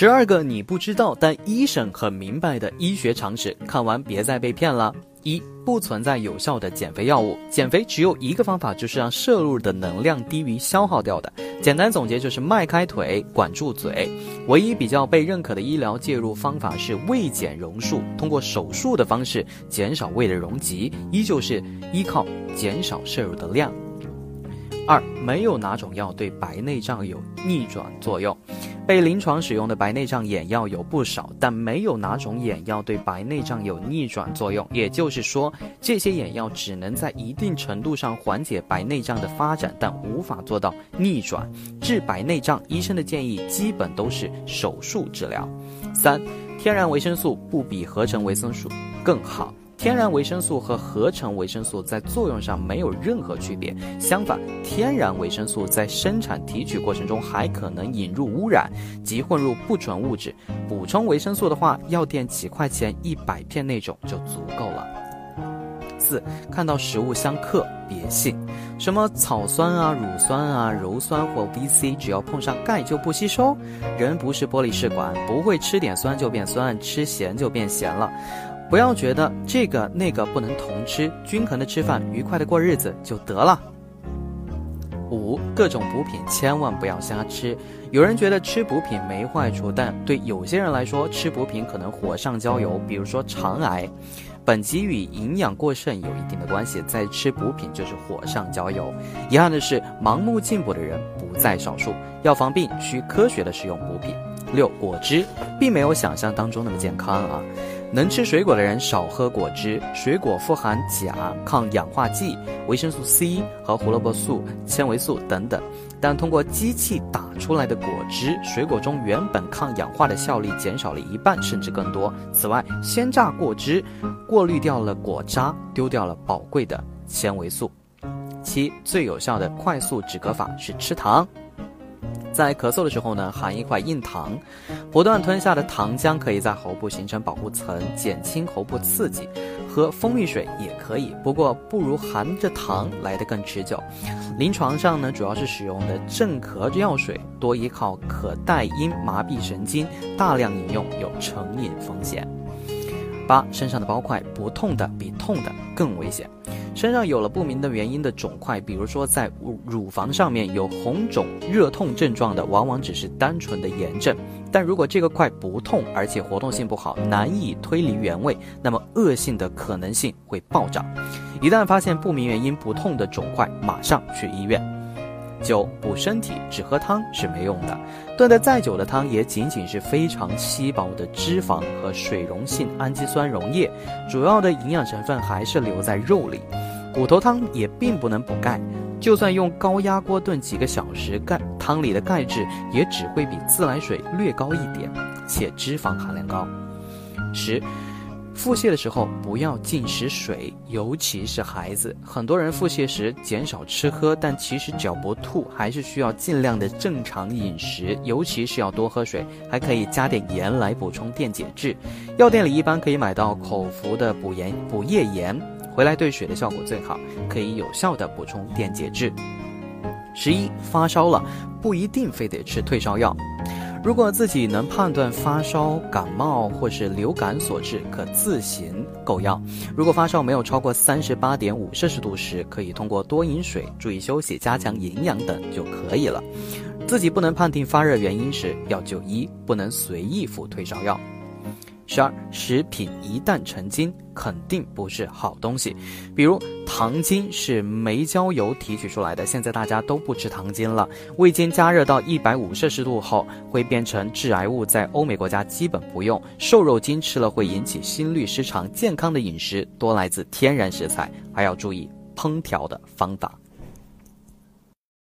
十二个你不知道但医生很明白的医学常识，看完别再被骗了。一不存在有效的减肥药物，减肥只有一个方法，就是让摄入的能量低于消耗掉的。简单总结就是迈开腿，管住嘴。唯一比较被认可的医疗介入方法是胃减容术，通过手术的方式减少胃的容积，依旧是依靠减少摄入的量。二，没有哪种药对白内障有逆转作用。被临床使用的白内障眼药有不少，但没有哪种眼药对白内障有逆转作用。也就是说，这些眼药只能在一定程度上缓解白内障的发展，但无法做到逆转。治白内障，医生的建议基本都是手术治疗。三，天然维生素不比合成维生素更好。天然维生素和合成维生素在作用上没有任何区别，相反，天然维生素在生产提取过程中还可能引入污染及混入不纯物质。补充维生素的话，药店几块钱一百片那种就足够了。四，看到食物相克别信，什么草酸啊、乳酸啊、鞣酸或 VC，只要碰上钙就不吸收。人不是玻璃试管，不会吃点酸就变酸，吃咸就变咸了。不要觉得这个那个不能同吃，均衡的吃饭，愉快的过日子就得了。五，各种补品千万不要瞎吃。有人觉得吃补品没坏处，但对有些人来说，吃补品可能火上浇油，比如说肠癌。本集与营养过剩有一定的关系，在吃补品就是火上浇油。遗憾的是，盲目进补的人不在少数。要防病，需科学的使用补品。六，果汁并没有想象当中那么健康啊。能吃水果的人少喝果汁，水果富含钾、抗氧化剂、维生素 C 和胡萝卜素、纤维素等等。但通过机器打出来的果汁，水果中原本抗氧化的效力减少了一半甚至更多。此外，鲜榨果汁过滤掉了果渣，丢掉了宝贵的纤维素。七，最有效的快速止咳法是吃糖。在咳嗽的时候呢，含一块硬糖，不断吞下的糖浆可以在喉部形成保护层，减轻喉部刺激。喝蜂蜜水也可以，不过不如含着糖来得更持久。临床上呢，主要是使用的镇咳药水，多依靠可待因麻痹神经，大量饮用有成瘾风险。八，身上的包块不痛的比痛的更危险。身上有了不明的原因的肿块，比如说在乳乳房上面有红肿、热痛症状的，往往只是单纯的炎症。但如果这个块不痛，而且活动性不好，难以推离原位，那么恶性的可能性会暴涨。一旦发现不明原因不痛的肿块，马上去医院。九补身体只喝汤是没用的，炖得再久的汤也仅仅是非常稀薄的脂肪和水溶性氨基酸溶液，主要的营养成分还是留在肉里。骨头汤也并不能补钙，就算用高压锅炖几个小时，钙汤里的钙质也只会比自来水略高一点，且脂肪含量高。十。腹泻的时候不要进食水，尤其是孩子。很多人腹泻时减少吃喝，但其实只要不吐，还是需要尽量的正常饮食，尤其是要多喝水，还可以加点盐来补充电解质。药店里一般可以买到口服的补盐补液盐，回来兑水的效果最好，可以有效的补充电解质。十一发烧了，不一定非得吃退烧药。如果自己能判断发烧、感冒或是流感所致，可自行购药。如果发烧没有超过三十八点五摄氏度时，可以通过多饮水、注意休息、加强营养等就可以了。自己不能判定发热原因时，要就医，不能随意服退烧药。十二，食品一旦成精，肯定不是好东西。比如糖精是煤焦油提取出来的，现在大家都不吃糖精了。味精加热到一百五摄氏度后会变成致癌物，在欧美国家基本不用。瘦肉精吃了会引起心律失常。健康的饮食多来自天然食材，还要注意烹调的方法。